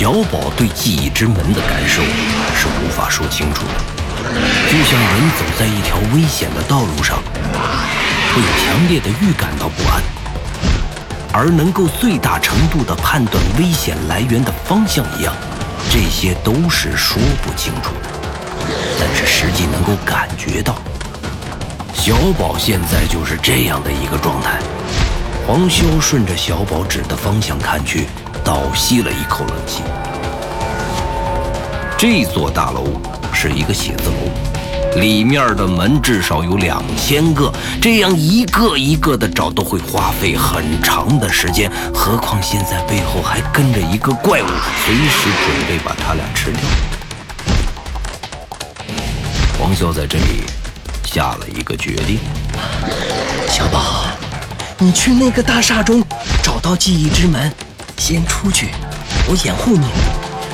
小宝对记忆之门的感受是无法说清楚的，就像人走在一条危险的道路上，会有强烈的预感到不安，而能够最大程度的判断危险来源的方向一样，这些都是说不清楚的，但是实际能够感觉到。小宝现在就是这样的一个状态。黄潇顺着小宝指的方向看去。倒吸了一口冷气。这座大楼是一个写字楼，里面的门至少有两千个，这样一个一个的找都会花费很长的时间。何况现在背后还跟着一个怪物，随时准备把他俩吃掉。黄潇在这里下了一个决定：小宝，你去那个大厦中找到记忆之门。先出去，我掩护你。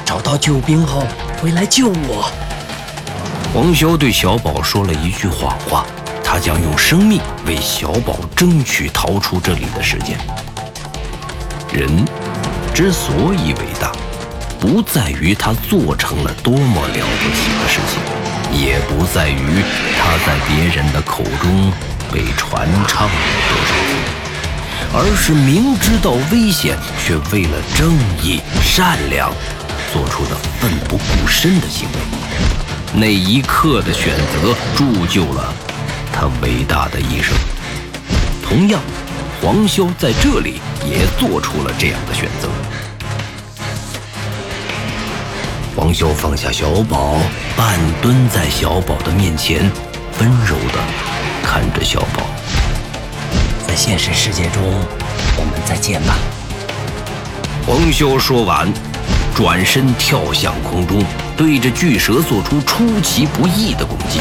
找到救兵后回来救我。黄潇对小宝说了一句谎话，他将用生命为小宝争取逃出这里的时间。人之所以伟大，不在于他做成了多么了不起的事情，也不在于他在别人的口中被传唱了多少次。而是明知道危险，却为了正义、善良，做出的奋不顾身的行为。那一刻的选择，铸就了他伟大的一生。同样，黄潇在这里也做出了这样的选择。黄潇放下小宝，半蹲在小宝的面前，温柔地看着小宝。现实世界中，我们再见吧。黄潇说完，转身跳向空中，对着巨蛇做出出其不意的攻击。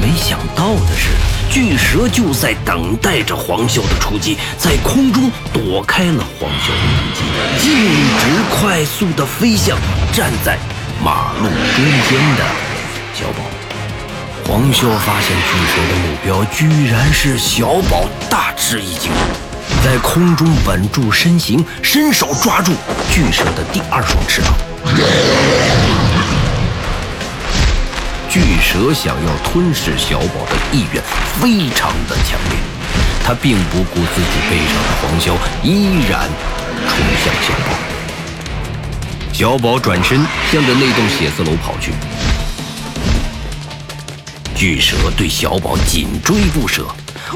没想到的是，巨蛇就在等待着黄潇的出击，在空中躲开了黄潇的攻击，径直快速的飞向站在马路中间的小宝。黄潇发现巨蛇的目标居然是小宝，大吃一惊，在空中稳住身形，伸手抓住巨蛇的第二双翅膀。巨蛇想要吞噬小宝的意愿非常的强烈，他并不顾自己背上的黄潇，依然冲向小宝。小宝转身向着那栋写字楼跑去。巨蛇对小宝紧追不舍，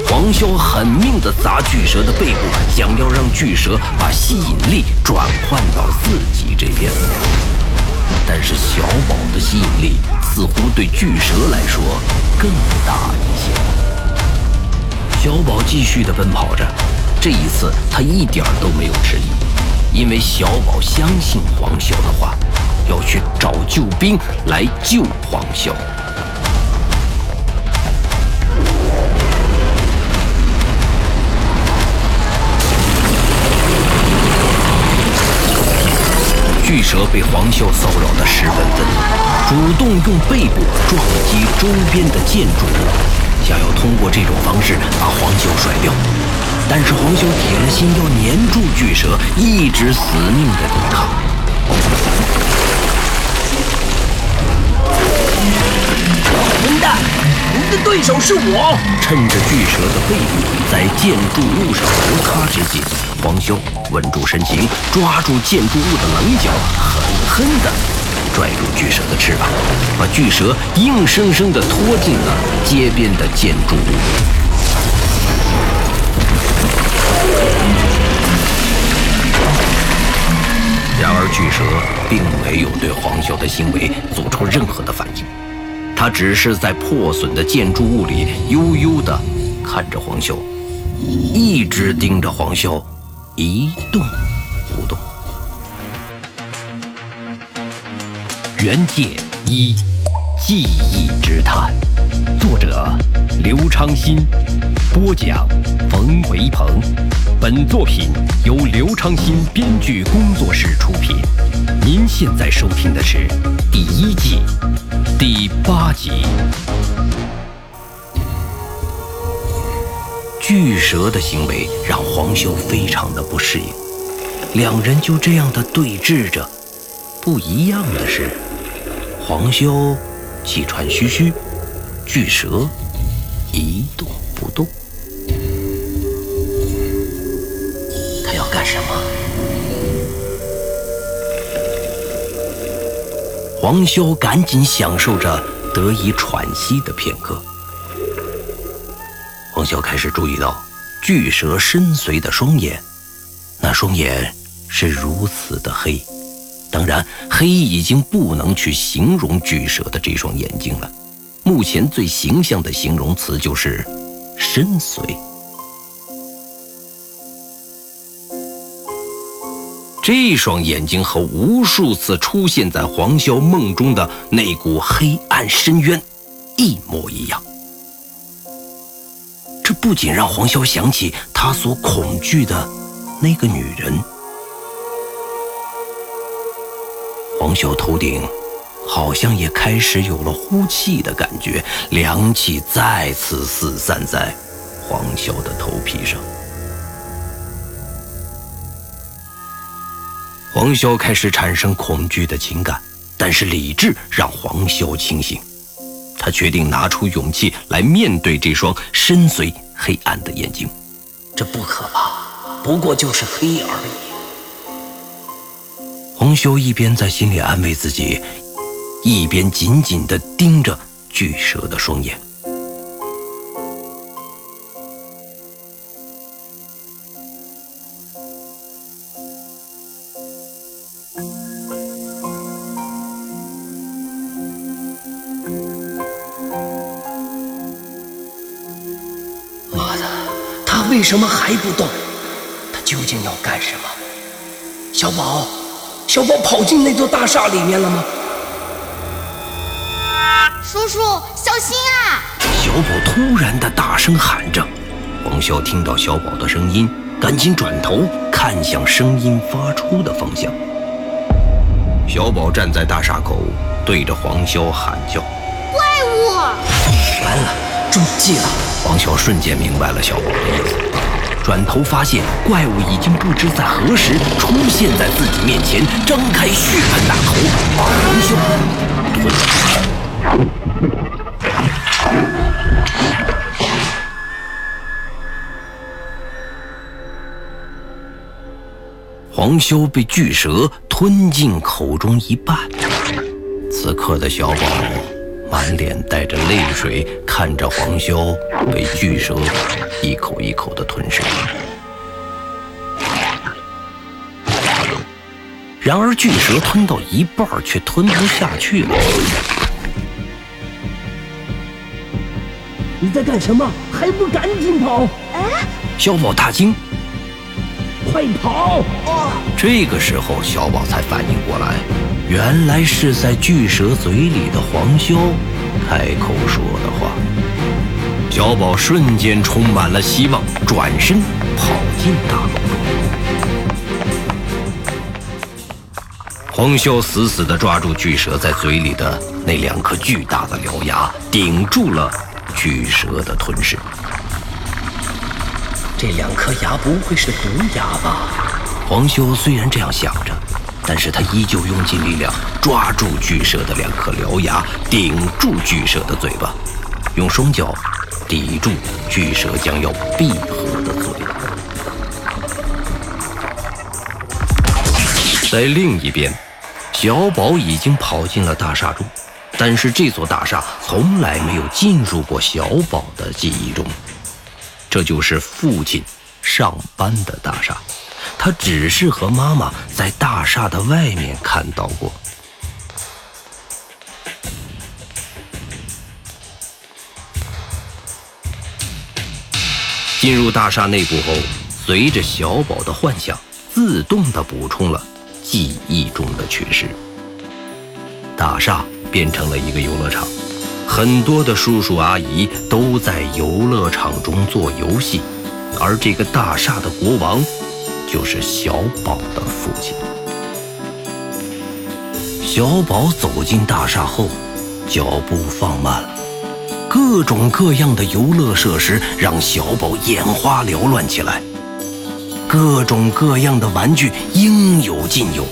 黄潇狠命地砸巨蛇的背部，想要让巨蛇把吸引力转换到自己这边。但是小宝的吸引力似乎对巨蛇来说更大一些。小宝继续地奔跑着，这一次他一点都没有迟疑，因为小宝相信黄潇的话，要去找救兵来救黄潇。巨蛇被黄潇骚扰得十分愤怒，主动用背部撞击周边的建筑物，想要通过这种方式把黄潇甩掉。但是黄潇铁了心要黏住巨蛇，一直死命的抵抗。混蛋！你的对手是我！趁着巨蛇的背部在建筑物上摩擦之际。黄潇稳住身形，抓住建筑物的棱角，狠狠地拽住巨蛇的翅膀，把巨蛇硬生生地拖进了街边的建筑物。然而，巨蛇并没有对黄潇的行为做出任何的反应，他只是在破损的建筑物里悠悠地看着黄潇，一直盯着黄潇。一动不动。原界一记忆之谈，作者刘昌新，播讲冯维鹏。本作品由刘昌新编剧工作室出品。您现在收听的是第一季第八集。巨蛇的行为让黄修非常的不适应，两人就这样的对峙着。不一样的是，黄修气喘吁吁，巨蛇一动不动。他要干什么？黄修赶紧享受着得以喘息的片刻。黄潇开始注意到巨蛇深邃的双眼，那双眼是如此的黑。当然，黑已经不能去形容巨蛇的这双眼睛了。目前最形象的形容词就是深邃。这双眼睛和无数次出现在黄潇梦中的那股黑暗深渊一模一样。不仅让黄潇想起他所恐惧的那个女人。黄潇头顶好像也开始有了呼气的感觉，凉气再次四散在黄潇的头皮上。黄潇开始产生恐惧的情感，但是理智让黄潇清醒。他决定拿出勇气来面对这双深邃黑暗的眼睛。这不可怕，不过就是黑而已。黄修一边在心里安慰自己，一边紧紧地盯着巨蛇的双眼。什么还不动？他究竟要干什么？小宝，小宝跑进那座大厦里面了吗？叔叔，小心啊！小宝突然的大声喊着。黄潇听到小宝的声音，赶紧转头看向声音发出的方向。小宝站在大厦口，对着黄潇喊叫：“怪物！”完了，中计了！黄潇瞬间明白了小宝的意思，转头发现怪物已经不知在何时出现在自己面前，张开血盆大口把黄修吞。黄修被巨蛇吞进口中一半，此刻的小宝。满脸带着泪水，看着黄潇被巨蛇一口一口的吞噬。然而，巨蛇吞到一半却吞不下去了。你在干什么？还不赶紧跑！哎，小宝大惊，快跑！这个时候，小宝才反应过来。原来是在巨蛇嘴里的黄潇开口说的话。小宝瞬间充满了希望，转身跑进大楼中。黄潇死死地抓住巨蛇在嘴里的那两颗巨大的獠牙，顶住了巨蛇的吞噬。这两颗牙不会是毒牙吧？黄修虽然这样想着。但是他依旧用尽力量抓住巨蛇的两颗獠牙，顶住巨蛇的嘴巴，用双脚抵住巨蛇将要闭合的嘴。在另一边，小宝已经跑进了大厦中，但是这座大厦从来没有进入过小宝的记忆中，这就是父亲上班的大厦。他只是和妈妈在大厦的外面看到过。进入大厦内部后，随着小宝的幻想，自动的补充了记忆中的缺失。大厦变成了一个游乐场，很多的叔叔阿姨都在游乐场中做游戏，而这个大厦的国王。就是小宝的父亲。小宝走进大厦后，脚步放慢了。各种各样的游乐设施让小宝眼花缭乱起来。各种各样的玩具应有尽有，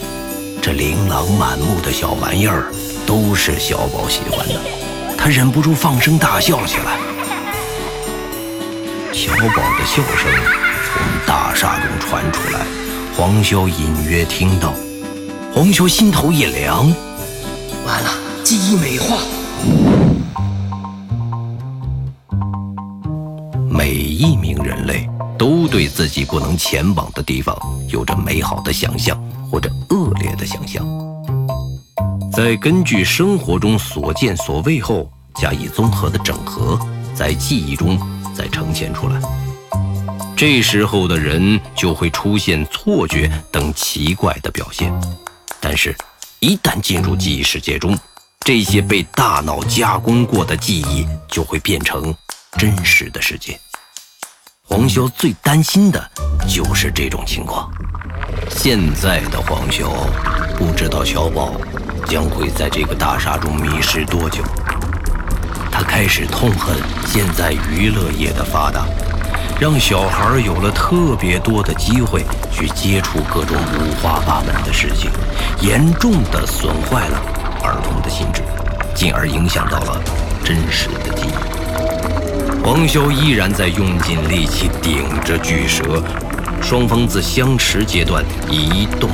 这琳琅满目的小玩意儿都是小宝喜欢的，他忍不住放声大笑起来。小宝的笑声大厦中传出来，黄潇隐约听到，黄潇心头一凉，完了，记忆美化。每一名人类都对自己不能前往的地方有着美好的想象或者恶劣的想象，在根据生活中所见所味后加以综合的整合，在记忆中再呈现出来。这时候的人就会出现错觉等奇怪的表现，但是，一旦进入记忆世界中，这些被大脑加工过的记忆就会变成真实的世界。黄潇最担心的就是这种情况。现在的黄潇不知道小宝将会在这个大厦中迷失多久。他开始痛恨现在娱乐业的发达，让小孩有了特别多的机会去接触各种五花八门的事情，严重的损坏了儿童的心智，进而影响到了真实的记忆。王潇依然在用尽力气顶着巨蛇，双方自相持阶段移动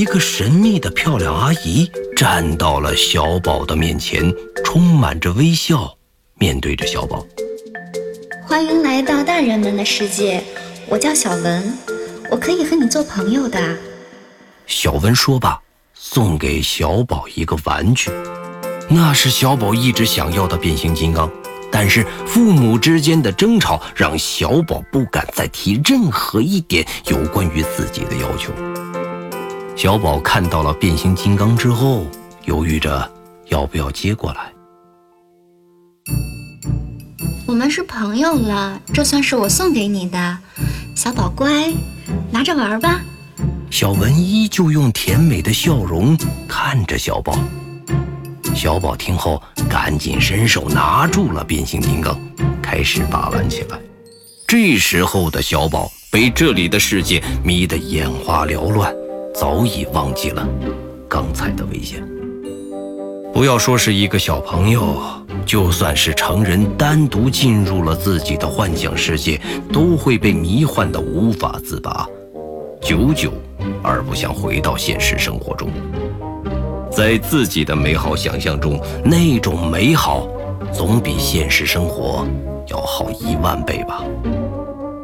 一个神秘的漂亮阿姨站到了小宝的面前，充满着微笑，面对着小宝：“欢迎来到大人们的世界。”我叫小文，我可以和你做朋友的。小文说罢，送给小宝一个玩具，那是小宝一直想要的变形金刚。但是父母之间的争吵让小宝不敢再提任何一点有关于自己的要求。小宝看到了变形金刚之后，犹豫着要不要接过来。我们是朋友了，这算是我送给你的。小宝乖，拿着玩吧。小文依旧用甜美的笑容看着小宝。小宝听后，赶紧伸手拿住了变形金刚，开始把玩起来。这时候的小宝被这里的世界迷得眼花缭乱，早已忘记了刚才的危险。不要说是一个小朋友，就算是成人，单独进入了自己的幻想世界，都会被迷幻的无法自拔，久久而不想回到现实生活中。在自己的美好想象中，那种美好总比现实生活要好一万倍吧。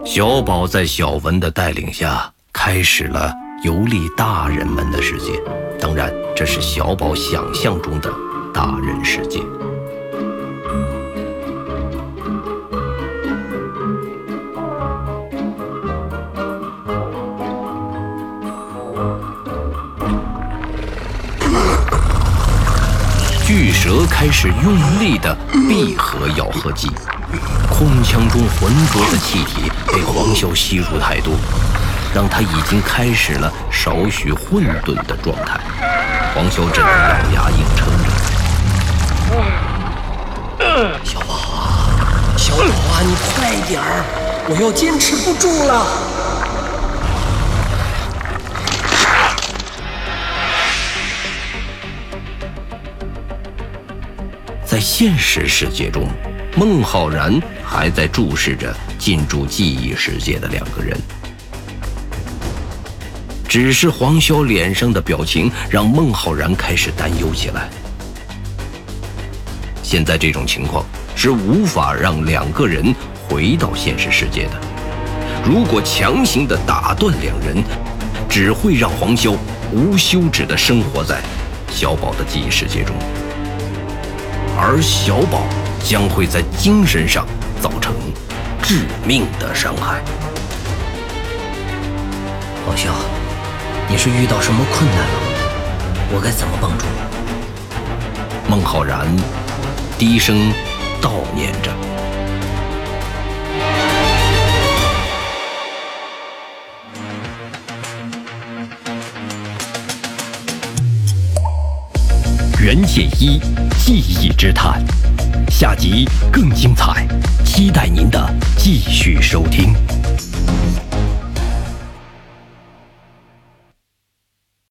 小宝在小文的带领下，开始了游历大人们的世界。当然，这是小宝想象中的大人世界。巨蛇开始用力的闭合咬合肌，空腔中浑浊的气体被黄潇吸入太多。让他已经开始了少许混沌的状态，黄潇只能咬牙硬撑着。小宝啊，小宝啊，你快点儿，我要坚持不住了。在现实世界中，孟浩然还在注视着进驻记忆世界的两个人。只是黄潇脸上的表情让孟浩然开始担忧起来。现在这种情况是无法让两个人回到现实世界的。如果强行的打断两人，只会让黄潇无休止的生活在小宝的记忆世界中，而小宝将会在精神上造成致命的伤害。黄潇。你是遇到什么困难了？我该怎么帮助你？孟浩然低声悼念着。全解一记忆之谈，下集更精彩，期待您的继续收听。